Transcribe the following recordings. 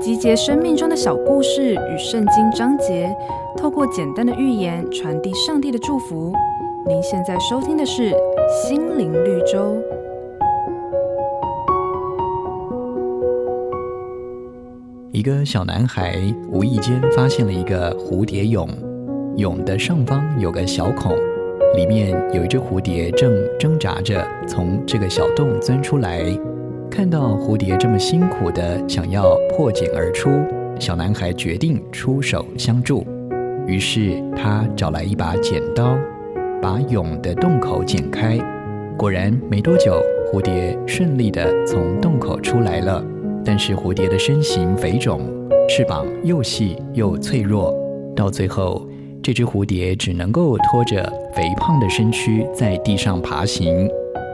集结生命中的小故事与圣经章节，透过简单的寓言传递上帝的祝福。您现在收听的是《心灵绿洲》。一个小男孩无意间发现了一个蝴蝶蛹，蛹的上方有个小孔，里面有一只蝴蝶正挣扎着从这个小洞钻出来。看到蝴蝶这么辛苦地想要破茧而出，小男孩决定出手相助。于是他找来一把剪刀。把蛹的洞口剪开，果然没多久，蝴蝶顺利地从洞口出来了。但是蝴蝶的身形肥肿，翅膀又细又脆弱，到最后，这只蝴蝶只能够拖着肥胖的身躯在地上爬行，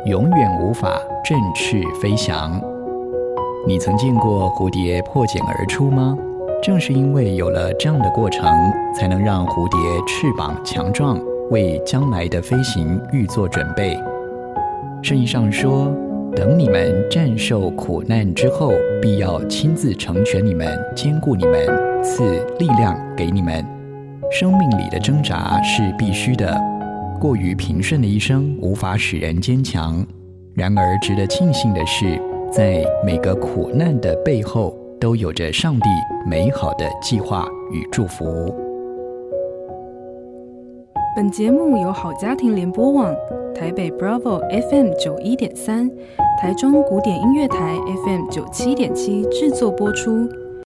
永远无法振翅飞翔。你曾见过蝴蝶破茧而出吗？正是因为有了这样的过程，才能让蝴蝶翅膀强壮。为将来的飞行预做准备。圣经上说：“等你们战胜苦难之后，必要亲自成全你们，坚固你们，赐力量给你们。”生命里的挣扎是必须的，过于平顺的一生无法使人坚强。然而，值得庆幸的是，在每个苦难的背后，都有着上帝美好的计划与祝福。本节目由好家庭联播网、台北 Bravo FM 九一点三、台中古典音乐台 FM 九七点七制作播出。